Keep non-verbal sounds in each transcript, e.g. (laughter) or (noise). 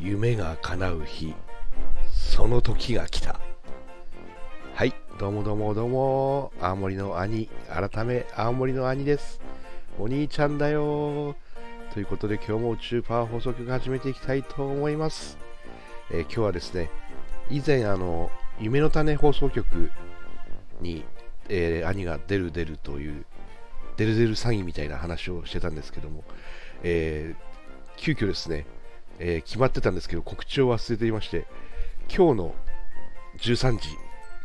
夢が叶う日。その時が来た。はいどうもどうもどうも青森の兄。改め青森の兄です。お兄ちゃんだよ。ということで今日も宇宙パワー放送局始めていきたいと思います、えー、今日はですね以前あの夢の種放送局に、えー、兄が出る出るというデルデル詐欺みたいな話をしてたんですけども、えー、急遽ですね、えー、決まってたんですけど告知を忘れていまして今日の13時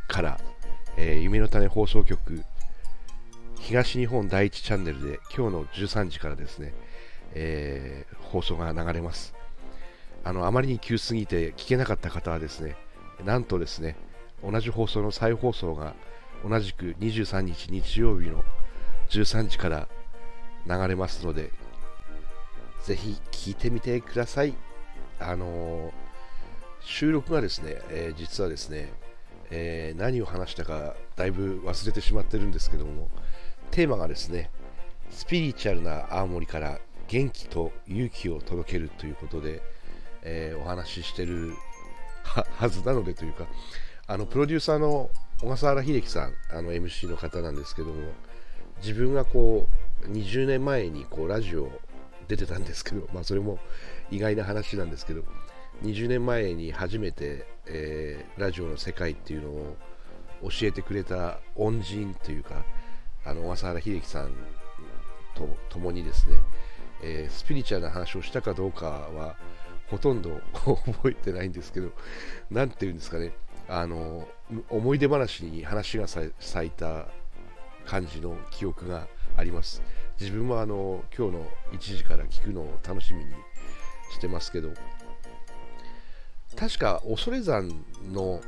から、えー、夢の種放送局東日本第一チャンネルで今日の13時からですね、えー、放送が流れます。あのあまりに急すぎて聞けなかった方はですねなんとですね同じ放送の再放送が同じく23日日曜日の13時から流れますので、ぜひ聞いてみてください。あのー、収録がですね、えー、実はですね、えー、何を話したかだいぶ忘れてしまってるんですけども、テーマがですね、スピリチュアルな青森から元気と勇気を届けるということで、えお話ししてるはずなのでというか、あのプロデューサーの小笠原秀樹さん、あの MC の方なんですけども、自分がこう20年前にこうラジオ出てたんですけど、まあ、それも意外な話なんですけど20年前に初めて、えー、ラジオの世界っていうのを教えてくれた恩人というかあの小笠原秀樹さんと共にですね、えー、スピリチュアルな話をしたかどうかはほとんど (laughs) 覚えてないんですけど何て言うんですかねあの思い出話に話が咲いた感じの記憶があります。自分もあの今日の1時から聞くのを楽しみにしてますけど確か恐山の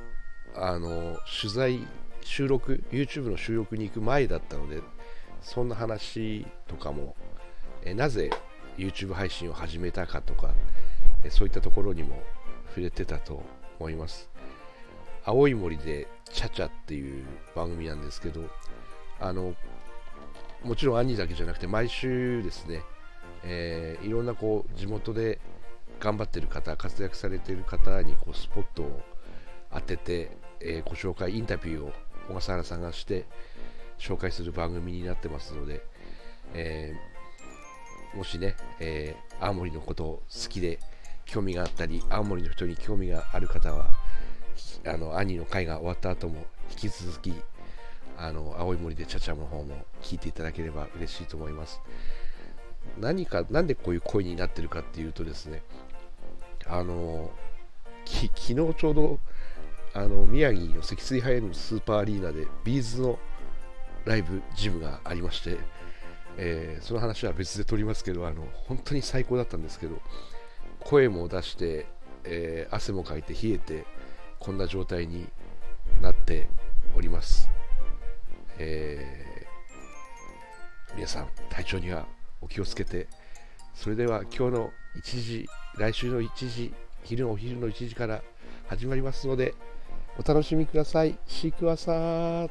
あの取材収録 YouTube の収録に行く前だったのでそんな話とかもえなぜ YouTube 配信を始めたかとかえそういったところにも触れてたと思います。青い森でチャチャっていう番組なんですけどあのもちろん兄だけじゃなくて毎週ですね、えー、いろんなこう地元で頑張ってる方活躍されてる方にこうスポットを当てて、えー、ご紹介インタビューを小笠原さんがして紹介する番組になってますので、えー、もしね、えー、青森のこと好きで興味があったり青森の人に興味がある方はあの兄の会が終わった後も引き続きあの青い森でちゃちゃの方も聞いていただければ嬉しいと思います。何か何でこういう声になってるかっていうとですねあの昨日ちょうどあの宮城の積水ハイのスーパーアリーナでビーズのライブジムがありまして、えー、その話は別で撮りますけどあの本当に最高だったんですけど声も出して、えー、汗もかいて冷えてこんな状態になっております。えー、皆さん体調にはお気をつけて。それでは今日の1時来週の1時昼のお昼の1時から始まりますのでお楽しみください。シークワサー。